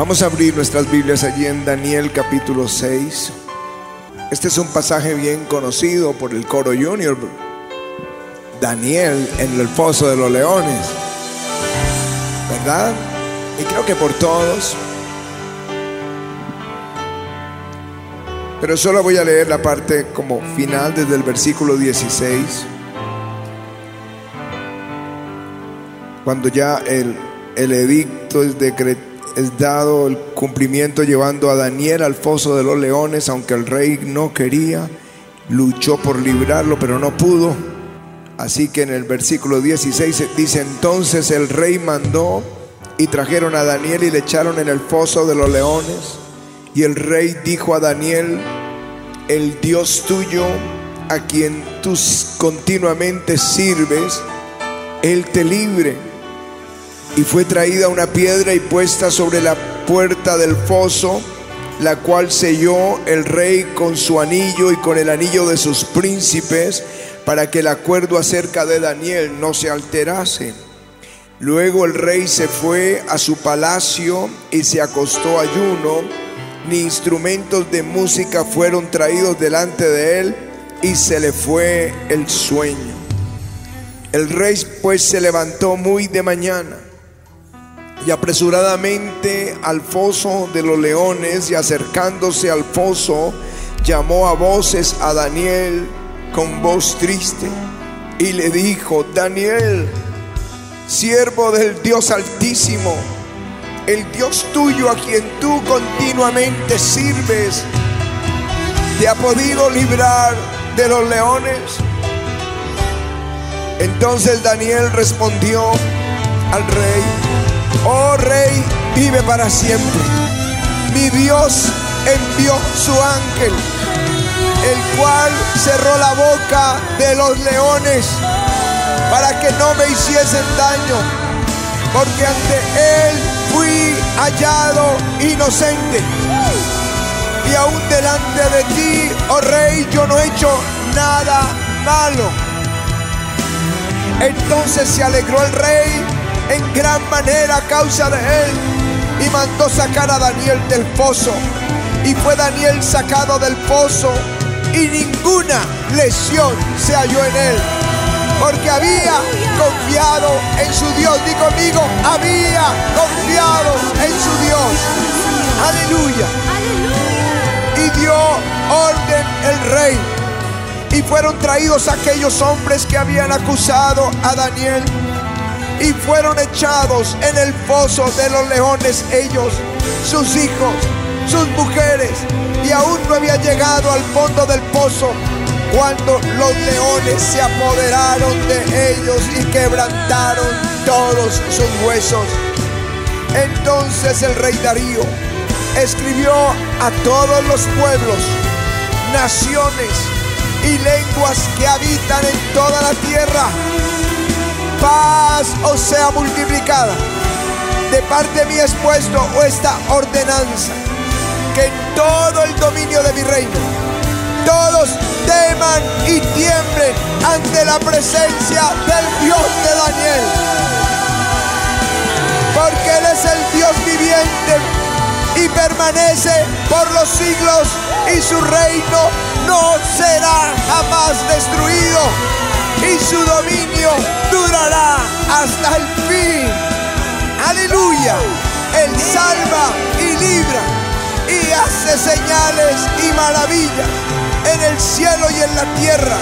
Vamos a abrir nuestras Biblias allí en Daniel capítulo 6. Este es un pasaje bien conocido por el coro junior. Daniel en el foso de los leones. ¿Verdad? Y creo que por todos. Pero solo voy a leer la parte como final desde el versículo 16. Cuando ya el, el edicto es decretado es dado el cumplimiento llevando a Daniel al foso de los leones, aunque el rey no quería, luchó por librarlo, pero no pudo. Así que en el versículo 16 dice, entonces el rey mandó y trajeron a Daniel y le echaron en el foso de los leones. Y el rey dijo a Daniel, el Dios tuyo, a quien tú continuamente sirves, Él te libre y fue traída una piedra y puesta sobre la puerta del foso, la cual selló el rey con su anillo y con el anillo de sus príncipes, para que el acuerdo acerca de Daniel no se alterase. Luego el rey se fue a su palacio y se acostó ayuno, ni instrumentos de música fueron traídos delante de él, y se le fue el sueño. El rey pues se levantó muy de mañana y apresuradamente al foso de los leones y acercándose al foso, llamó a voces a Daniel con voz triste y le dijo, Daniel, siervo del Dios altísimo, el Dios tuyo a quien tú continuamente sirves, ¿te ha podido librar de los leones? Entonces Daniel respondió al rey, oh rey, vive para siempre. Mi Dios envió su ángel, el cual cerró la boca de los leones para que no me hiciesen daño, porque ante él fui hallado inocente. Y aún delante de ti, oh rey, yo no he hecho nada malo. Entonces se alegró el rey en gran manera a causa de él y mandó sacar a Daniel del pozo. Y fue Daniel sacado del pozo y ninguna lesión se halló en él. Porque había confiado en su Dios. Di conmigo, había confiado en su Dios. Aleluya. Y dio orden el rey. Y fueron traídos aquellos hombres que habían acusado a Daniel y fueron echados en el foso de los leones ellos, sus hijos, sus mujeres, y aún no había llegado al fondo del pozo cuando los leones se apoderaron de ellos y quebrantaron todos sus huesos. Entonces el rey Darío escribió a todos los pueblos, naciones y lenguas que habitan en toda la tierra paz os sea multiplicada. De parte mí es puesto esta ordenanza, que en todo el dominio de mi reino todos teman y tiemblen ante la presencia del Dios de Daniel. Porque Él es el Dios viviente y permanece por los siglos y su reino no será jamás destruido y su dominio durará hasta el fin. Aleluya. Él salva y libra y hace señales y maravillas en el cielo y en la tierra.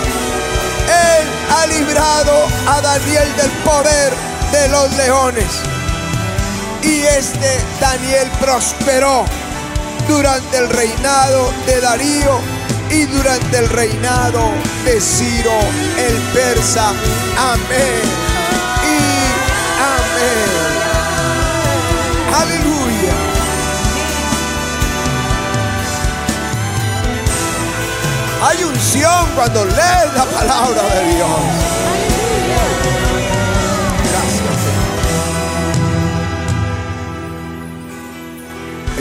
Él ha librado a Daniel del poder de los leones. Y este Daniel prosperó durante el reinado de Darío y durante el reinado de Ciro el persa. Amén y amén. Aleluya. Hay unción cuando lees la palabra de Dios.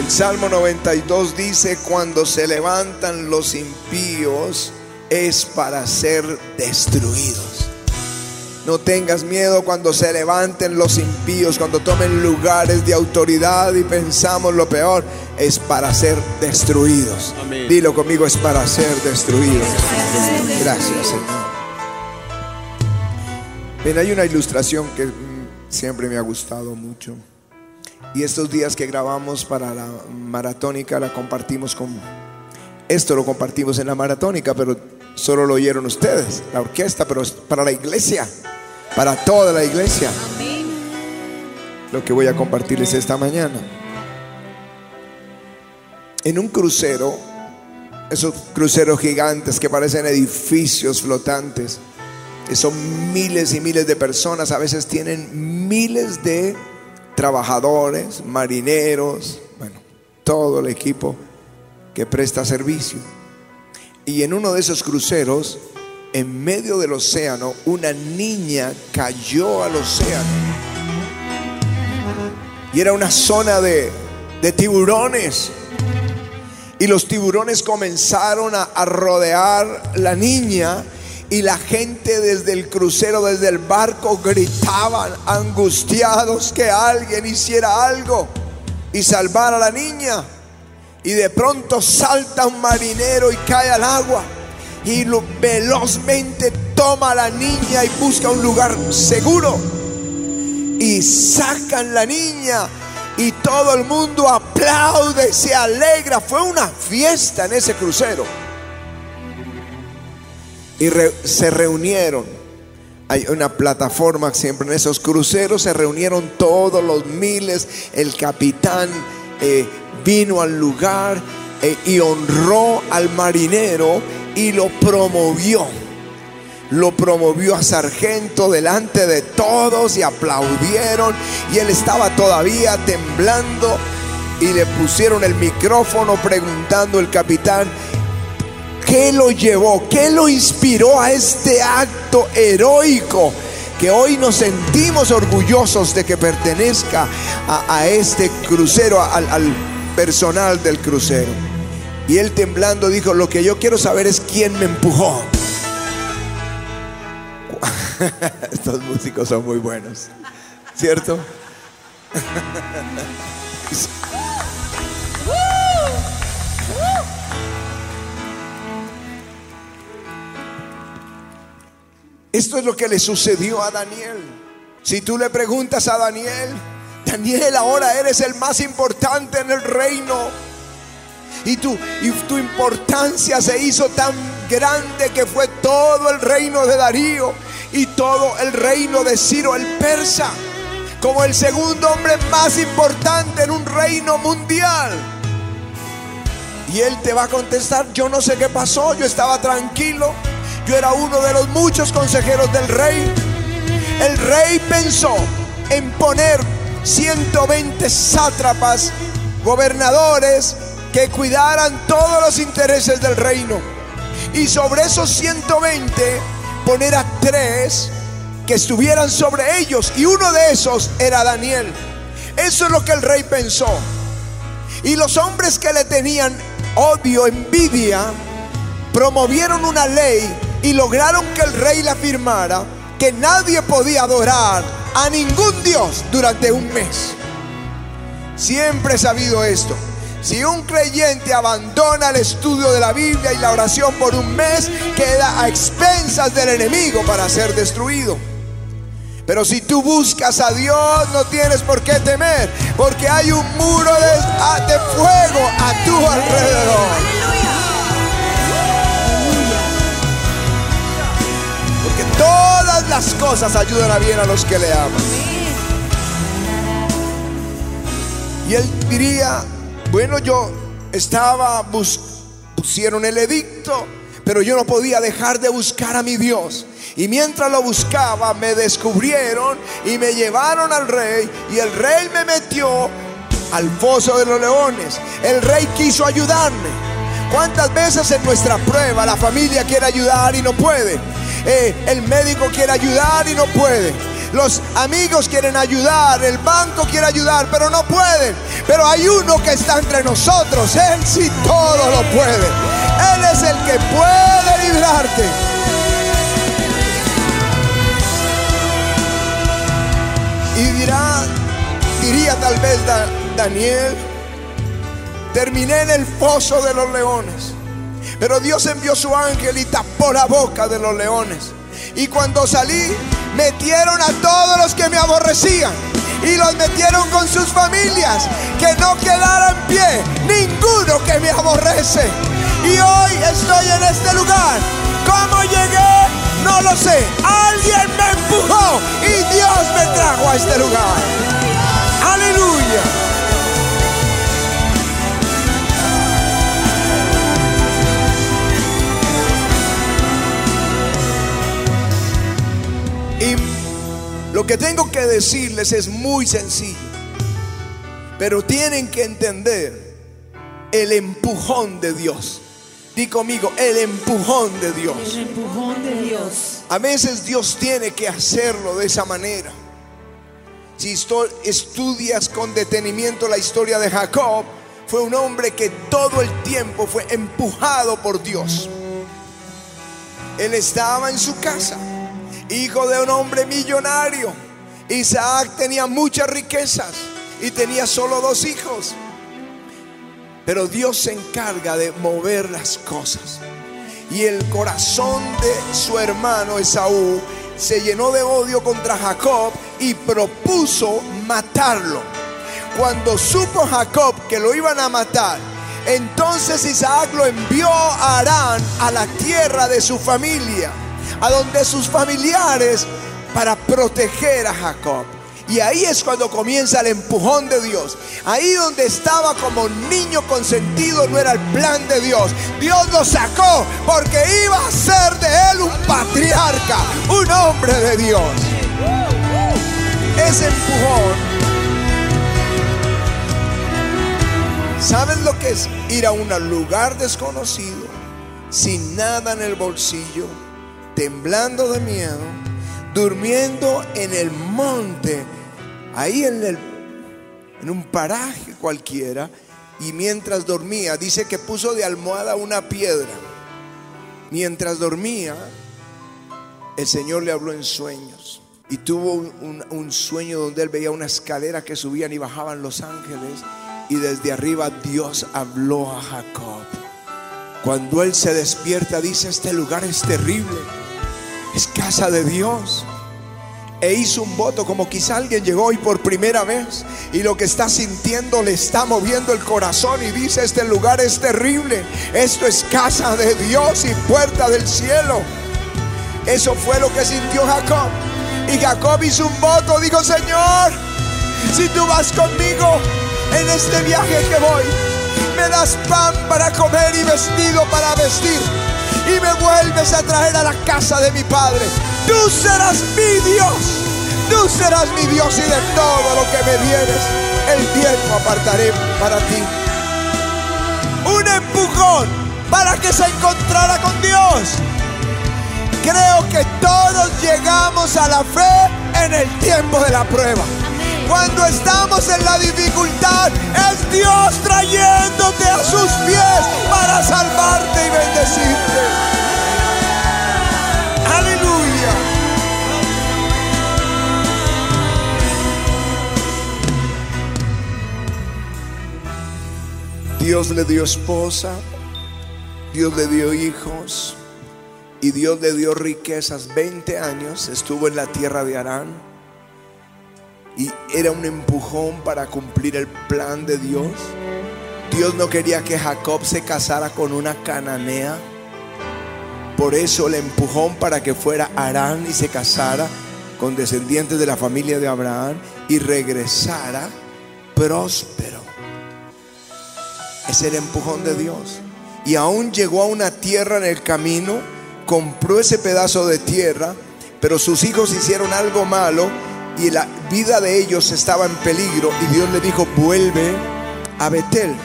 El Salmo 92 dice, cuando se levantan los impíos es para ser destruidos. No tengas miedo cuando se levanten los impíos, cuando tomen lugares de autoridad y pensamos lo peor, es para ser destruidos. Dilo conmigo, es para ser destruidos. Gracias, Señor. Bien, hay una ilustración que mm, siempre me ha gustado mucho. Y estos días que grabamos para la maratónica la compartimos con... Esto lo compartimos en la maratónica, pero solo lo oyeron ustedes, la orquesta, pero es para la iglesia para toda la iglesia. Lo que voy a compartirles esta mañana. En un crucero, esos cruceros gigantes que parecen edificios flotantes, que son miles y miles de personas, a veces tienen miles de trabajadores, marineros, bueno, todo el equipo que presta servicio. Y en uno de esos cruceros en medio del océano, una niña cayó al océano. Y era una zona de, tiburones. Y los tiburones comenzaron a, a rodear la niña y la gente desde el crucero, desde el barco, gritaban angustiados que alguien hiciera algo y salvara a la niña. Y de pronto salta un marinero y cae al agua y velozmente toma a la niña y busca un lugar seguro. Y sacan la niña y todo el mundo aplaude, se alegra. Fue una fiesta en ese crucero. Y se reunieron. Hay una plataforma siempre en esos cruceros. Se reunieron todos los miles. El capitán eh, vino al lugar eh, y honró al marinero y lo promovió. Lo promovió a sargento delante de todos y aplaudieron. Y él estaba todavía temblando y le pusieron el micrófono preguntando el capitán, ¿qué lo llevó? ¿Qué lo inspiró a este acto heroico? Que hoy nos sentimos orgullosos de que pertenezca a, este crucero, al, al personal del crucero. Y él temblando dijo, lo que yo quiero saber es quién me empujó. Estos músicos son muy buenos, ¿cierto? Esto es lo que le sucedió a Daniel. Si tú le preguntas a Daniel, Daniel, ahora eres el más importante en el reino y tu, y tu importancia se hizo tan grande que fue todo el reino de Darío y todo el reino de Ciro el persa como el segundo hombre más importante en un reino mundial. Y él te va a contestar, yo no sé qué pasó, yo estaba tranquilo, yo era uno de los muchos consejeros del rey. El rey pensó en poner 120 sátrapas, gobernadores, que cuidaran todos los intereses del reino. Y sobre esos 120 poner a tres que estuvieran sobre ellos. Y uno de esos era Daniel. Eso es lo que el rey pensó. Y los hombres que le tenían odio, envidia, promovieron una ley y lograron que el rey la firmara, que nadie podía adorar a ningún Dios durante un mes. Siempre he sabido esto. Si un creyente abandona el estudio de la Biblia y la oración por un mes, queda a expensas del enemigo para ser destruido. Pero si tú buscas a Dios, no tienes por qué temer, porque hay un muro de, de fuego a tu alrededor. Porque todas las cosas ayudan a bien a los que le aman. Y él diría, bueno, yo estaba, pusieron el edicto, pero yo no podía dejar de buscar a mi Dios. Y mientras lo buscaba, me descubrieron y me llevaron al rey. Y el rey me metió al foso de los leones. El rey quiso ayudarme. ¿Cuántas veces en nuestra prueba la familia quiere ayudar y no puede? Eh, el médico quiere ayudar y no puede. Los amigos quieren ayudar, el banco quiere ayudar, pero no pueden. Pero hay uno que está entre nosotros. Él sí todo lo puede. Él es el que puede librarte. Y dirá, diría tal vez Daniel, terminé en el foso de los leones. Pero Dios envió su ángel y tapó la boca de los leones. Y cuando salí, metieron a todos los que me aborrecían y los metieron con sus familias, que no quedara en pie ninguno que me aborrece. Y hoy estoy en este lugar. ¿Cómo llegué? No lo sé. Alguien me empujó y Dios me trajo a este lugar. Aleluya. Lo que tengo que decirles es muy sencillo. Pero tienen que entender el empujón de Dios. Di conmigo, el empujón de Dios. El empujón de Dios. A veces Dios tiene que hacerlo de esa manera. Si estudias con detenimiento la historia de Jacob, fue un hombre que todo el tiempo fue empujado por Dios. Él estaba en su casa, hijo de un hombre millonario. Isaac tenía muchas riquezas y tenía solo dos hijos. Pero Dios se encarga de mover las cosas. Y el corazón de su hermano Esaú se llenó de odio contra Jacob y propuso matarlo. Cuando supo Jacob que lo iban a matar, entonces Isaac lo envió a Arán, a la tierra de su familia, a donde sus familiares, para proteger a Jacob. Y ahí es cuando comienza el empujón de Dios. Ahí donde estaba como niño consentido no era el plan de Dios. Dios lo sacó porque iba a ser de él un patriarca, un hombre de Dios. Ese empujón. ¿Saben lo que es ir a un lugar desconocido, sin nada en el bolsillo, temblando de miedo, durmiendo en el monte? ahí en, el, en un paraje cualquiera, y mientras dormía, dice que puso de almohada una piedra. Mientras dormía, el Señor le habló en sueños. Y tuvo un, un, sueño donde él veía una escalera que subían y bajaban los ángeles. Y desde arriba Dios habló a Jacob. Cuando él se despierta, dice, este lugar es terrible. Es casa de Dios e hizo un voto como quizá alguien llegó hoy por primera vez y lo que está sintiendo le está moviendo el corazón y dice este lugar es terrible, esto es casa de Dios y puerta del cielo. Eso fue lo que sintió Jacob. Y Jacob hizo un voto, dijo Señor, si tú vas conmigo en este viaje que voy, me das pan para comer y vestido para vestir y me vuelves a traer a la casa de mi padre Tú serás mi Dios. Tú serás mi Dios y de todo lo que me dieres, el tiempo apartaré para ti. Un empujón para que se encontrara con Dios. Creo que todos llegamos a la fe en el tiempo de la prueba. Cuando estamos en la dificultad, es Dios trayéndote a sus pies para salvarte y bendecirte. Dios le dio esposa, Dios le dio hijos y Dios le dio riquezas. 20 años estuvo en la tierra de Arán y era un empujón para cumplir el plan de Dios. Dios no quería que Jacob se casara con una cananea. Por eso el empujón para que fuera Arán y se casara con descendientes de la familia de Abraham y regresara próspero es el empujón de Dios. Y aún llegó a una tierra en el camino, compró ese pedazo de tierra, pero sus hijos hicieron algo malo y la vida de ellos estaba en peligro. Y Dios le dijo, vuelve a Betel,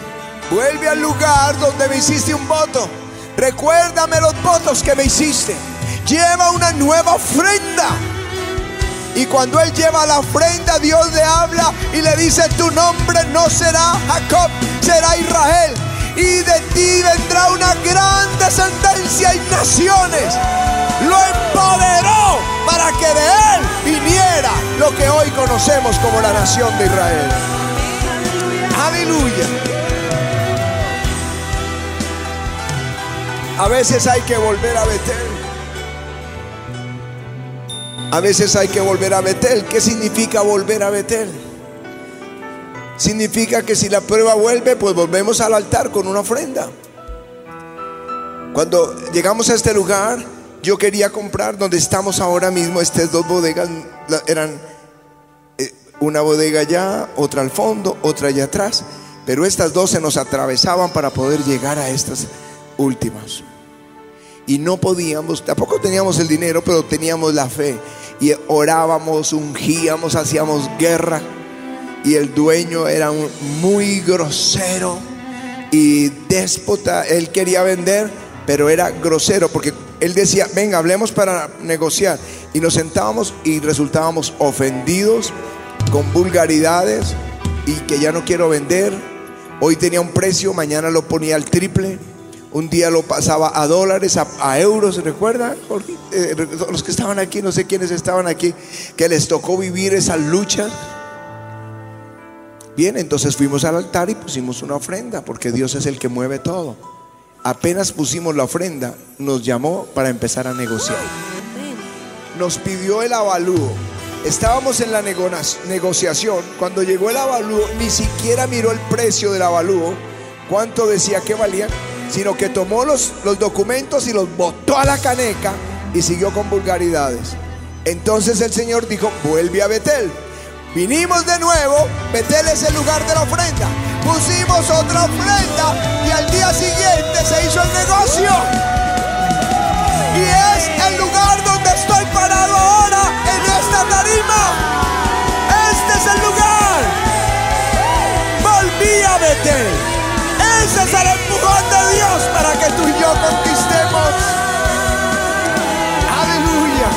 vuelve al lugar donde me hiciste un voto. Recuérdame los votos que me hiciste. Lleva una nueva ofrenda. Y cuando él lleva la ofrenda, Dios le habla y le dice, tu nombre no será Jacob, será Israel. Y de ti vendrá una gran descendencia y naciones. Lo empoderó para que lo que hoy conocemos como la nación de Israel. Aleluya. A veces hay que volver a Betel. A veces hay que volver a Betel. ¿Qué significa volver a Betel? Significa que si la prueba vuelve, pues volvemos al altar con una ofrenda. Cuando llegamos a este lugar, yo quería comprar donde estamos ahora mismo. Estas dos bodegas eran una bodega allá, otra al fondo, otra allá atrás. Pero estas dos se nos atravesaban para poder llegar a estas últimas. Y no podíamos, tampoco teníamos el dinero, pero teníamos la fe. Y orábamos, ungíamos, hacíamos guerra. Y el dueño era muy grosero y déspota. Él quería vender, pero era grosero porque él decía, venga, hablemos para negociar. Y nos sentábamos y resultábamos ofendidos con vulgaridades y que ya no quiero vender. Hoy tenía un precio, mañana lo ponía al triple. Un día lo pasaba a dólares, a, euros, ¿recuerda? Eh, los que estaban aquí, no sé quiénes estaban aquí, que les tocó vivir esa lucha. Bien, entonces fuimos al altar y pusimos una ofrenda, porque Dios es el que mueve todo apenas pusimos la ofrenda, nos llamó para empezar a negociar. Nos pidió el avalúo. Estábamos en la negociación. Cuando llegó el avalúo, ni siquiera miró el precio del avalúo, cuánto decía que valían, sino que tomó los, los documentos y los botó a la caneca y siguió con vulgaridades. Entonces el Señor dijo, vuelve a Betel. Vinimos de nuevo, Betel es el lugar de la ofrenda pusimos otra ofrenda y al día siguiente se hizo el negocio. Y es el lugar donde estoy parado esta tarima. Este es el lugar. Betel. Ese es el empujón de Dios para que tú y yo conquistemos. Aleluya.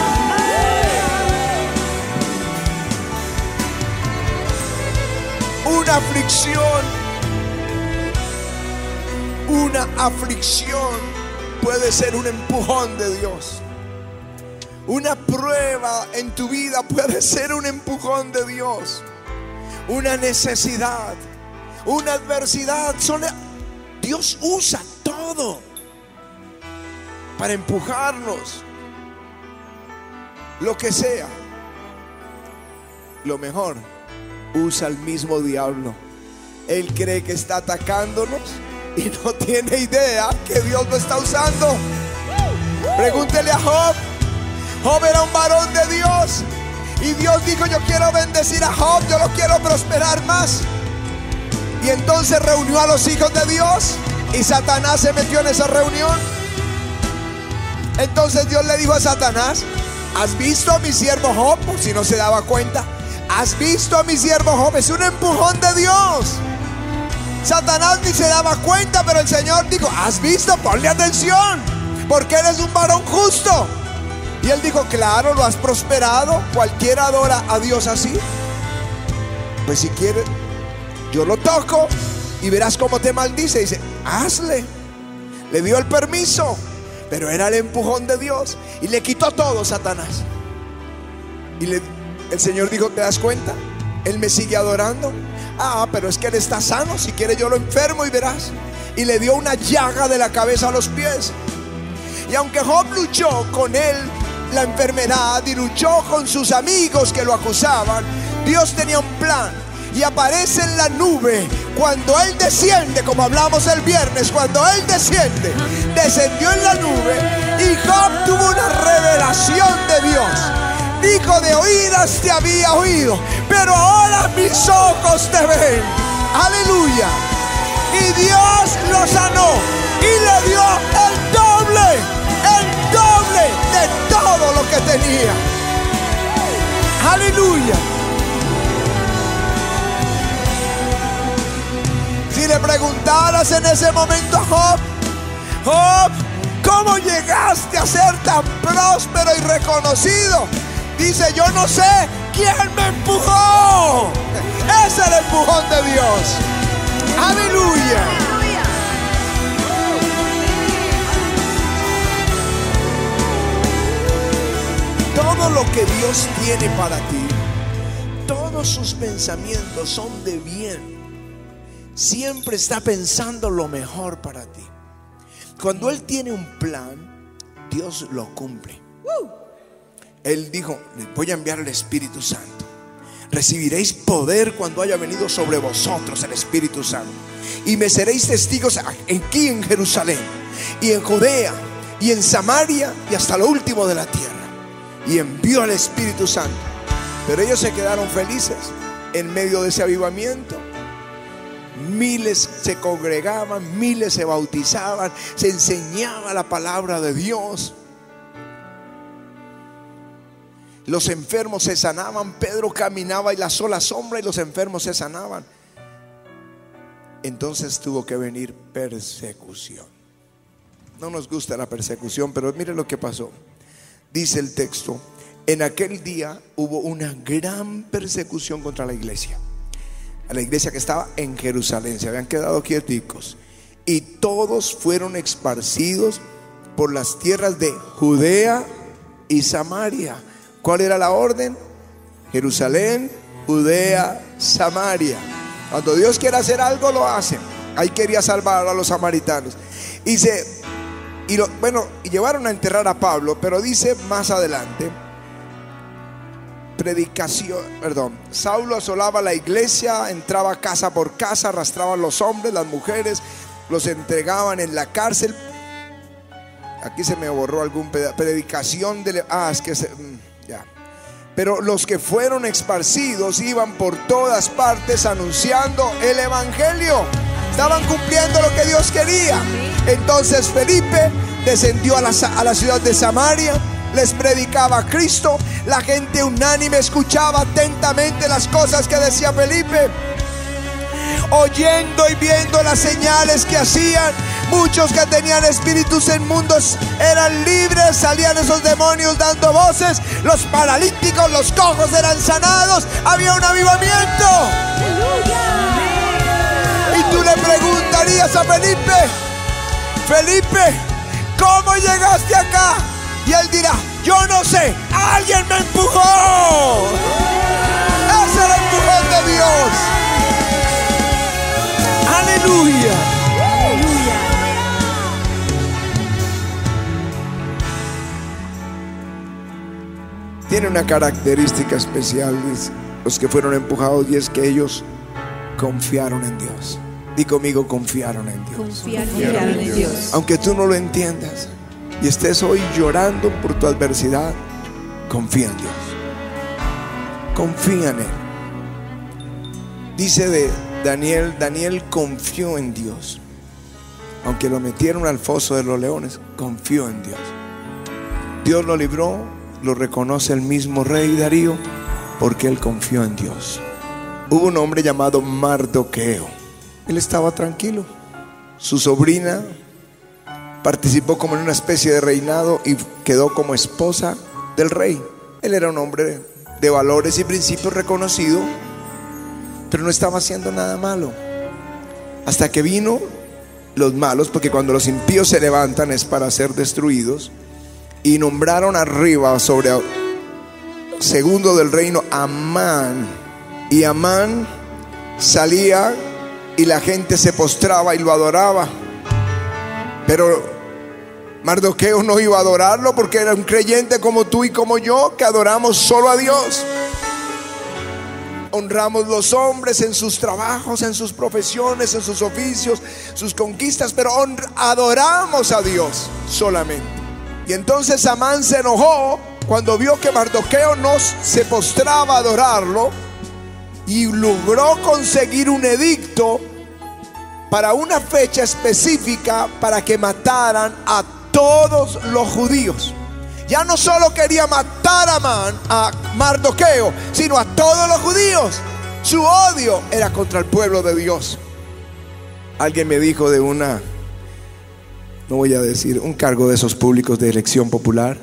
Una aflicción una aflicción puede ser un empujón de Dios. Una prueba en tu vida puede ser un empujón de Dios. Una necesidad, una adversidad. Son, Dios usa todo para empujarnos. Lo que sea. Lo mejor, usa el mismo diablo. Él cree que está atacándonos y no tiene idea que Dios lo está usando. Pregúntele a Job. Job era un varón de Dios. Y Dios dijo, yo quiero bendecir a Job, yo lo quiero prosperar más. Y entonces reunió a los hijos de Dios y Satanás se metió en esa reunión. Entonces Dios le dijo a Satanás, ¿has visto a mi siervo Job? Por si no se daba cuenta. ¿Has visto a mi siervo Job? Es un empujón de Dios. Satanás ni se daba cuenta, pero el Señor dijo, ¿has visto? Ponle atención, porque eres un varón justo. Y él dijo, claro, lo has prosperado. Cualquiera adora a Dios así. Pues si quieres, yo lo toco y verás cómo te maldice. dice, hazle. Le dio el permiso, pero era el empujón de Dios. Y le quitó todo Satanás. Y el Señor dijo, ¿te das cuenta? Él me sigue adorando. Ah, pero es que él está sano. Si quiere, yo lo enfermo y verás. Y le dio una llaga de la cabeza a los pies. Y aunque Job luchó con él la enfermedad y luchó con sus amigos que lo acusaban, Dios tenía un plan. Y aparece en la nube cuando Él desciende, como hablamos el viernes, cuando Él desciende, descendió en la nube y Job tuvo una revelación de Dios dijo de oídas te había oído, pero ahora mis ojos te ven. Aleluya. Y Dios lo sanó y le dio el doble, el doble de lo que tenía. Aleluya. Si le preguntaras en ese momento a Job, Job, ¿cómo llegaste a ser tan próspero y reconocido? Dice, yo no sé quién me empujó. Es el empujón de Dios. Aleluya. Todo lo que Dios tiene para ti, todos sus pensamientos son de bien. Siempre está pensando lo mejor para ti. Cuando Él tiene un plan, Dios lo cumple. Él dijo, voy a enviar el Espíritu Santo. Recibiréis poder cuando haya venido sobre vosotros el Espíritu Santo. Y me seréis testigos aquí en Jerusalén y en Judea y en Samaria y hasta lo último de la tierra. Y envió al Espíritu Santo. Pero ellos se quedaron felices en medio de ese avivamiento. Miles se congregaban, miles se bautizaban, se enseñaba la palabra de Dios. Los enfermos se sanaban, Pedro caminaba y la sola sombra y los enfermos se sanaban. Entonces tuvo que venir persecución. No nos gusta la persecución, pero mire lo que pasó. Dice el texto, en aquel día hubo una gran persecución contra la iglesia. A la iglesia que estaba en Jerusalén, se habían quedado quieticos. Y todos fueron esparcidos por las tierras de Judea y Samaria. ¿Cuál era la orden? Jerusalén, Judea, Samaria. Cuando Dios quiere hacer algo, lo hace. Ahí quería salvar a los samaritanos. Y se y lo, bueno, llevaron a enterrar a Pablo, pero dice más adelante, predicación, perdón, Saulo asolaba la iglesia, entraba casa por casa, arrastraban los hombres, las mujeres, los entregaban en la cárcel. Aquí se me borró algún pedazo, predicación de... Ah, es que mm, ya. Pero los que fueron esparcidos iban por todas partes anunciando el Evangelio. Estaban cumpliendo lo que Dios quería. Entonces Felipe descendió a la, a la ciudad de Samaria, les predicaba a Cristo. La gente unánime escuchaba atentamente las cosas que decía Felipe. Oyendo y viendo las señales que hacían, muchos que tenían espíritus en mundos eran libres, salían esos demonios dando voces, los paralíticos, los cojos eran sanados, había un avivamiento. Tú le preguntarías a Felipe, Felipe, ¿cómo llegaste acá? Y él dirá, yo no sé, alguien me empujó. Es el empujón de Dios. Aleluya. Tiene una característica especial los que fueron empujados y es que ellos confiaron en Dios. Di conmigo, confiaron en Dios. Confiaron en Dios. Aunque tú no lo entiendas y estés hoy llorando por tu adversidad, confía en Dios. Confía en Él. Dice de Daniel, Daniel confió en Dios. Aunque lo metieron al foso de los leones, confió en Dios. Dios lo libró, lo reconoce el mismo rey Darío, porque él confió en Dios. Hubo un hombre llamado Mardoqueo. Él estaba tranquilo. Su sobrina participó como en una especie de reinado y quedó como esposa del rey. Él era un hombre de valores y principios reconocido, pero no estaba haciendo nada malo. Hasta que vino los malos, porque cuando los impíos se levantan es para ser destruidos, y nombraron arriba sobre segundo del reino Amán. Y Amán salía y la gente se postraba y lo adoraba. Pero Mardoqueo no iba a adorarlo porque era un creyente como tú y como yo que adoramos solo a Dios. Honramos los hombres en sus trabajos, en sus profesiones, en sus oficios, sus conquistas, pero adoramos a Dios solamente. Y entonces Amán se enojó cuando vio que Mardoqueo no se postraba a adorarlo y logró conseguir un edicto para una fecha específica para que mataran a todos los judíos. Ya no solo quería matar a, Man, a Mardoqueo, sino a todos los judíos. Su odio era contra el pueblo de Dios. Alguien me dijo de una, no voy a decir, un cargo de esos públicos de elección popular,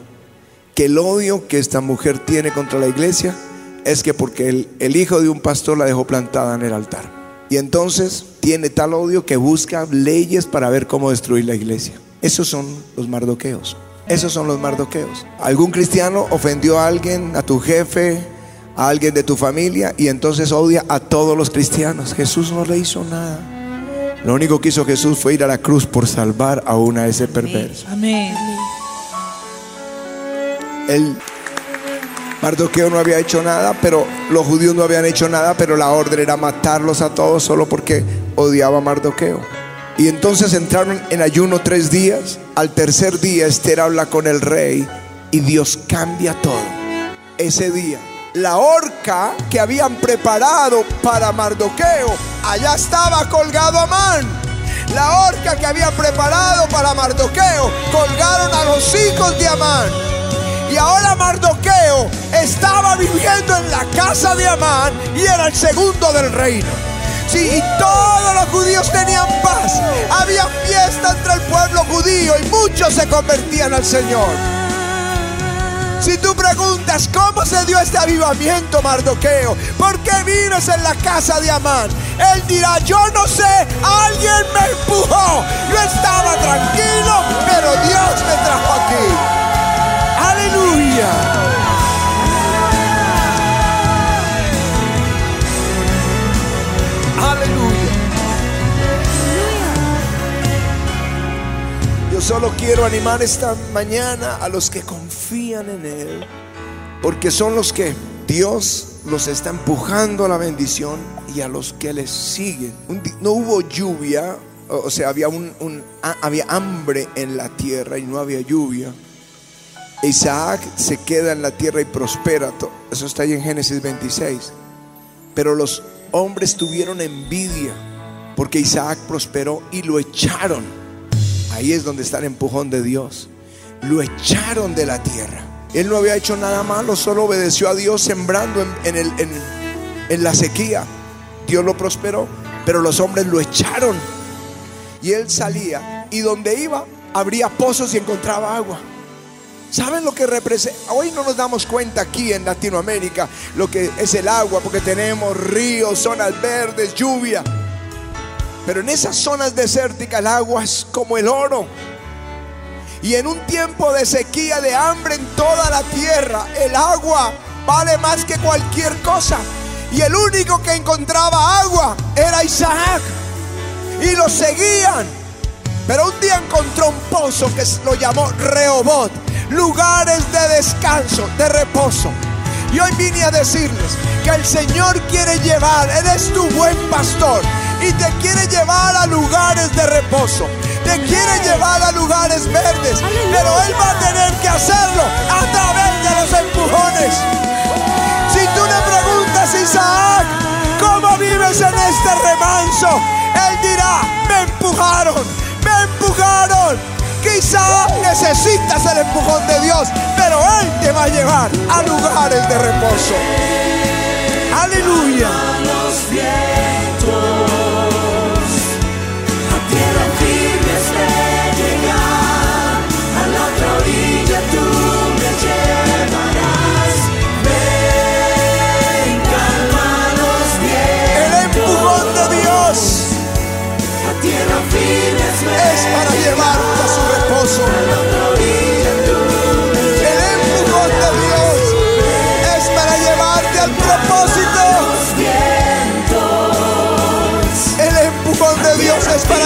que el odio que esta mujer tiene contra la iglesia es que porque el, el hijo de un pastor la dejó plantada en el altar. Y entonces tiene tal odio que busca leyes para ver cómo destruir la iglesia. Esos son los mardoqueos. Esos son los mardoqueos. Algún cristiano ofendió a alguien, a tu jefe, a alguien de tu familia y entonces odia a todos los cristianos. Jesús no le hizo nada. Lo único que hizo Jesús fue ir a la cruz por salvar a una ese perverso. Amén. El Mardoqueo no había hecho nada, pero los judíos no habían hecho nada, pero la orden era matarlos a todos solo porque odiaba a Mardoqueo. Y entonces entraron en ayuno tres días. Al tercer día Esther habla con el rey y Dios cambia todo. Ese día, la horca que habían preparado para Mardoqueo, allá estaba colgado Amán. La horca que habían preparado para Mardoqueo, colgaron a los hijos de Amán. Y ahora Mardoqueo estaba viviendo en la casa de Amán y era el segundo del reino. Sí, y todos los judíos tenían paz. Había fiesta entre el pueblo judío y muchos se convertían al Señor. Si tú preguntas cómo se dio este avivamiento, Mardoqueo, ¿por qué vives en la casa de Amán? Él dirá, yo no sé, alguien me empujó. Yo estaba tranquilo, pero Dios me trajo aquí. Aleluya. Aleluya. Yo solo quiero animar esta mañana a los que confían en Él, porque son los que Dios los está empujando a la bendición y a los que les siguen. No hubo lluvia, o sea, había, un, un- ha- había hambre en la tierra y no había lluvia. Isaac se queda en la tierra y prospera. Eso está ahí en Génesis 26. Pero los hombres tuvieron envidia porque Isaac prosperó y lo echaron. Ahí es donde está el empujón de Dios. Lo echaron de la tierra. Él no había hecho nada malo, solo obedeció a Dios sembrando en la sequía. Dios lo prosperó, pero los hombres lo echaron. Y él salía y donde iba abría pozos y encontraba agua. ¿Saben lo que representa? Hoy no nos damos cuenta aquí en Latinoamérica lo que es el agua, porque tenemos ríos, zonas verdes, lluvia. Pero en esas zonas desérticas el agua es como el oro. Y en un tiempo de sequía, de hambre en toda la tierra, el agua vale más que cualquier cosa. Y el único que encontraba agua era Isaac. Y lo seguían. Pero un día encontró un pozo que lo llamó Rehobot, lugares de descanso, de reposo. Y hoy vine a decirles que el Señor quiere llevar, Él es tu buen pastor y te quiere llevar a lugares de reposo. Te quiere llevar a lugares verdes, pero Él va a tener que hacerlo a través de los empujones. Si tú le preguntas Isaac, ¿cómo vives en este remanso? Él dirá, me empujaron, me empujaron. Quizá necesitas el empujón de Dios, pero Él te va a llevar a lugares de reposo. Aleluya.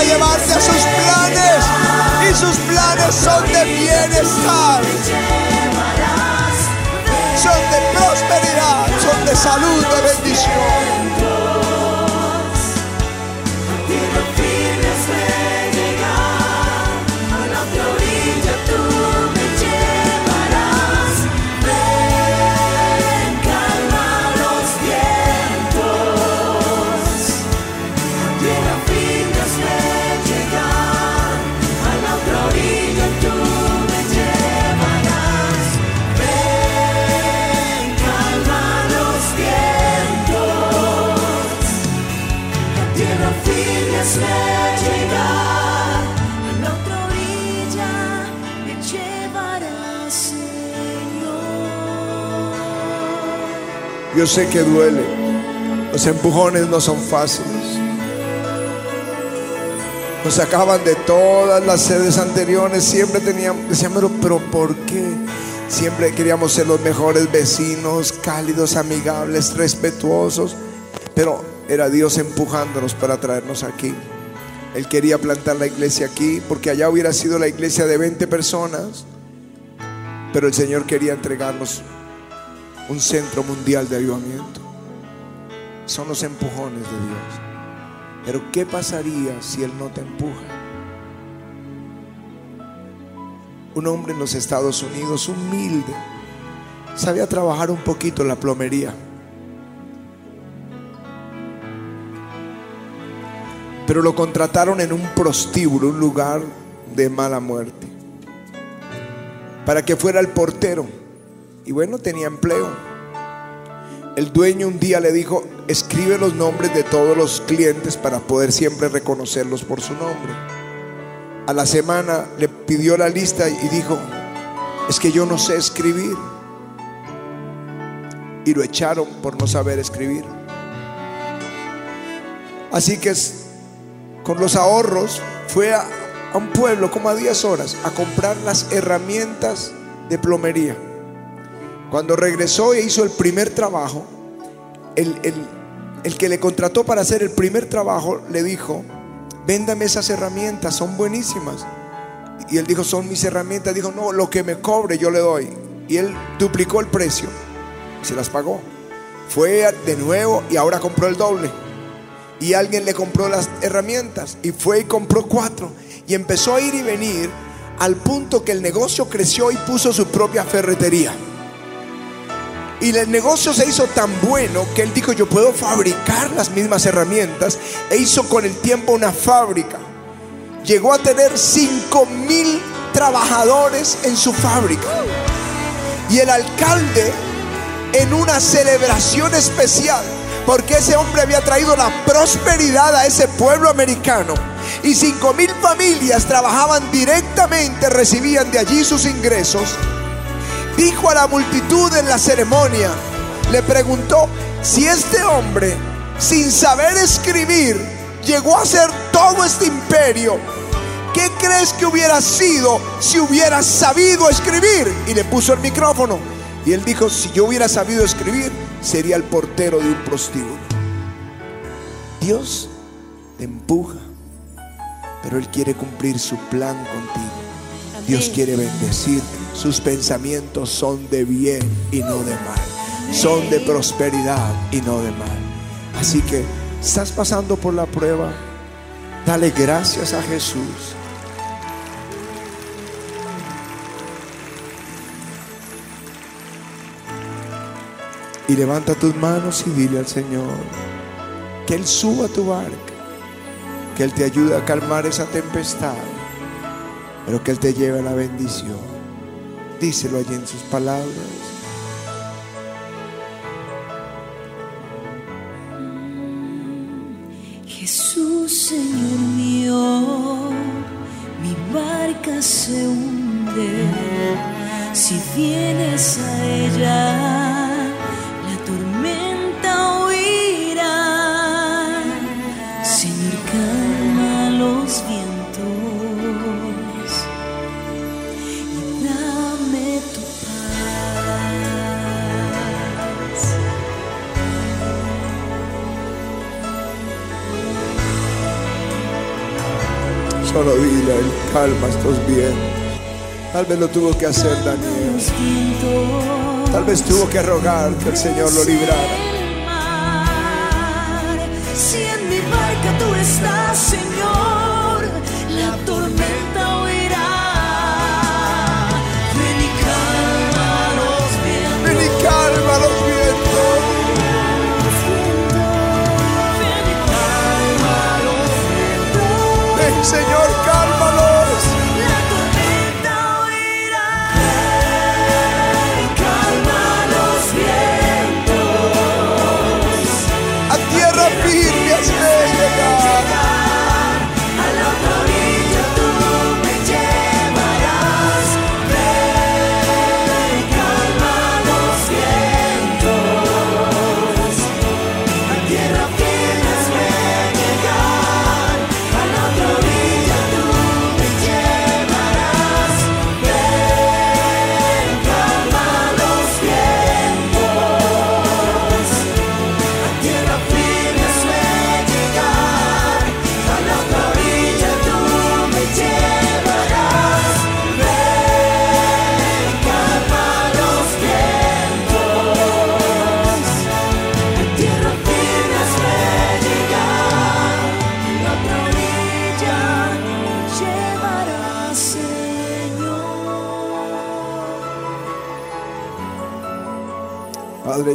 Llevarte a sus planes. Y sus planes son de bienestar, son de prosperidad, son de salud, de bendición. Yo sé que duele. Los empujones no son fáciles. Nos sacaban de todas las sedes anteriores. Siempre teníamos, decíamos, pero, ¿por qué? Siempre queríamos ser los mejores vecinos, cálidos, amigables, respetuosos. Pero era Dios empujándonos para traernos aquí. Él quería plantar la iglesia aquí porque allá hubiera sido la iglesia de 20 personas. Pero el Señor quería entregarnos un centro mundial de avivamiento. Son los empujones de Dios. Pero ¿qué pasaría si Él no te empuja? Un hombre en los Estados Unidos, humilde, sabía trabajar un poquito la plomería. Pero lo contrataron en un prostíbulo, un lugar de mala muerte, para que fuera el portero. Y bueno, tenía empleo. El dueño un día le dijo, escribe los nombres de todos los clientes para poder siempre reconocerlos por su nombre. A la semana le pidió la lista y dijo, es que yo no sé escribir. Y lo echaron por no saber escribir. Así que con los ahorros fue a, a un pueblo como a 10 horas a comprar las herramientas de plomería. Cuando regresó e hizo el primer trabajo, el, el, el que le contrató para hacer el primer trabajo le dijo, véndame esas herramientas, son buenísimas. Y él dijo, son mis herramientas. Dijo, no, lo que me cobre yo le doy. Y él duplicó el precio. Se las pagó. Fue de nuevo y ahora compró el doble. Y alguien le compró las herramientas. Y fue y compró cuatro. Y empezó a ir y venir al punto que el negocio creció y puso su propia ferretería. Y el negocio se hizo tan bueno que él dijo, yo puedo fabricar las mismas herramientas. E hizo con el tiempo una fábrica. Llegó a tener 5 mil trabajadores en su fábrica. Y el alcalde en una celebración especial, porque ese hombre había traído la prosperidad a ese pueblo americano. Y 5 mil familias trabajaban directamente, recibían de allí sus ingresos dijo a la multitud en la ceremonia, le preguntó si este hombre, sin saber escribir, llegó a ser todo este imperio. ¿Qué crees que hubiera sido si hubiera sabido escribir? Y le puso el micrófono. Y él dijo, si yo hubiera sabido escribir, sería el portero de un prostíbulo. Dios te empuja, pero Él quiere cumplir su plan contigo. Dios quiere bendecirte. Sus pensamientos son de bien y no de mal. Son de prosperidad y no de mal. Así que, ¿estás pasando por la prueba? Dale gracias a Jesús. Y levanta tus manos y dile al Señor que Él suba tu barca, que Él te ayude a calmar esa tempestad, pero que Él te lleve a la bendición. Díselo allí en sus palabras. Jesús, Señor mío, mi barca se hunde. Si vienes a ella, Solo dile calma estos vientos. Tal vez lo tuvo que hacer Daniel. Tal vez tuvo que rogar que el Señor lo librara. Si en mi barca tú estás,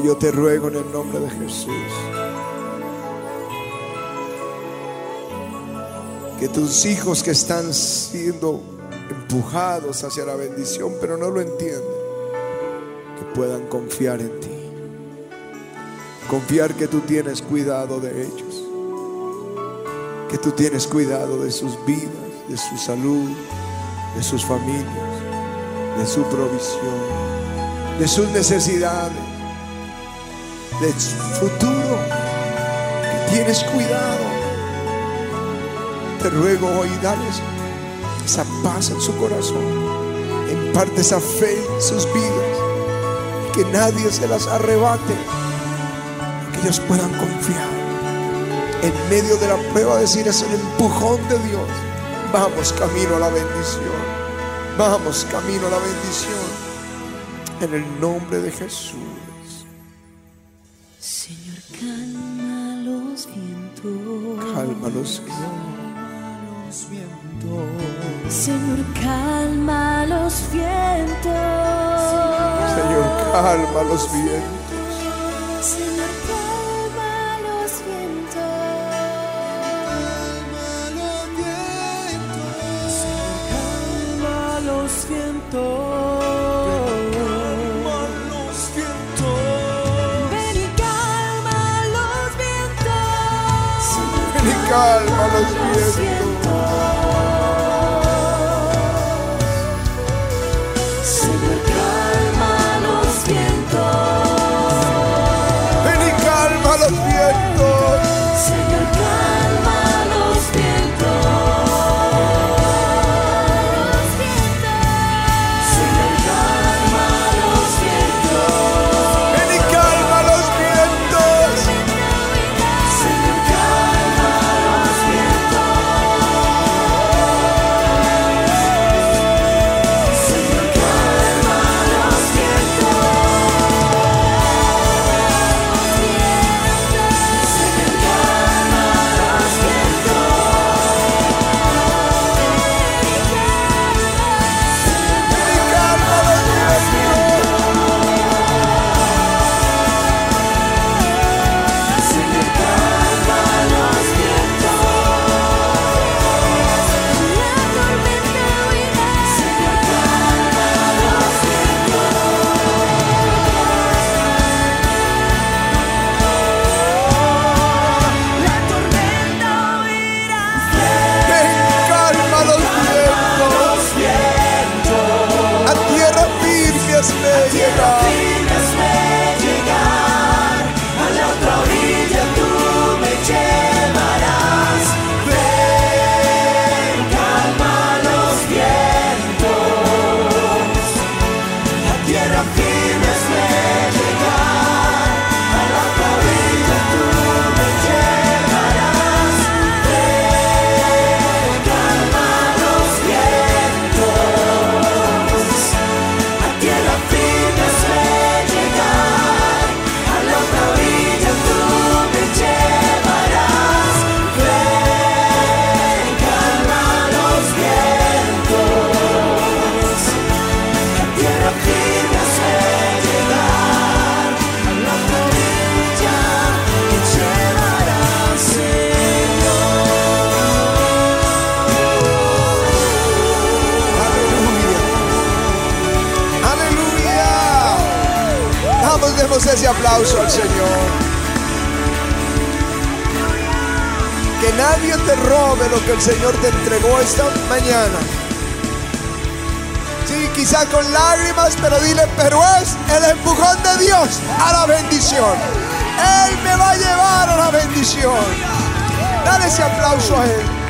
Yo te ruego en el nombre de Jesús que tus hijos que están siendo empujados hacia la bendición, pero no lo entienden, que puedan confiar en ti. Confiar que tú tienes cuidado de ellos, que tú tienes cuidado de sus vidas, de su salud, de sus familias, de su provisión, de sus necesidades, de su futuro, que tienes cuidado. Te ruego hoy, dales esa paz en su corazón, imparte esa fe en sus vidas, que nadie se las arrebate, que ellos puedan confiar. En medio de la prueba, decir es el empujón de Dios. Vamos camino a la bendición. Vamos camino a la bendición. En el nombre de Jesús. Calma los Señor, calma los vientos. Señor, calma los vientos. A tierra Demos ese aplauso al Señor. Que nadie te robe lo que el Señor te entregó esta mañana. Sí, quizá con lágrimas, pero dile, pero es el empujón de Dios a la bendición. Él me va a llevar a la bendición. Dale ese aplauso a Él.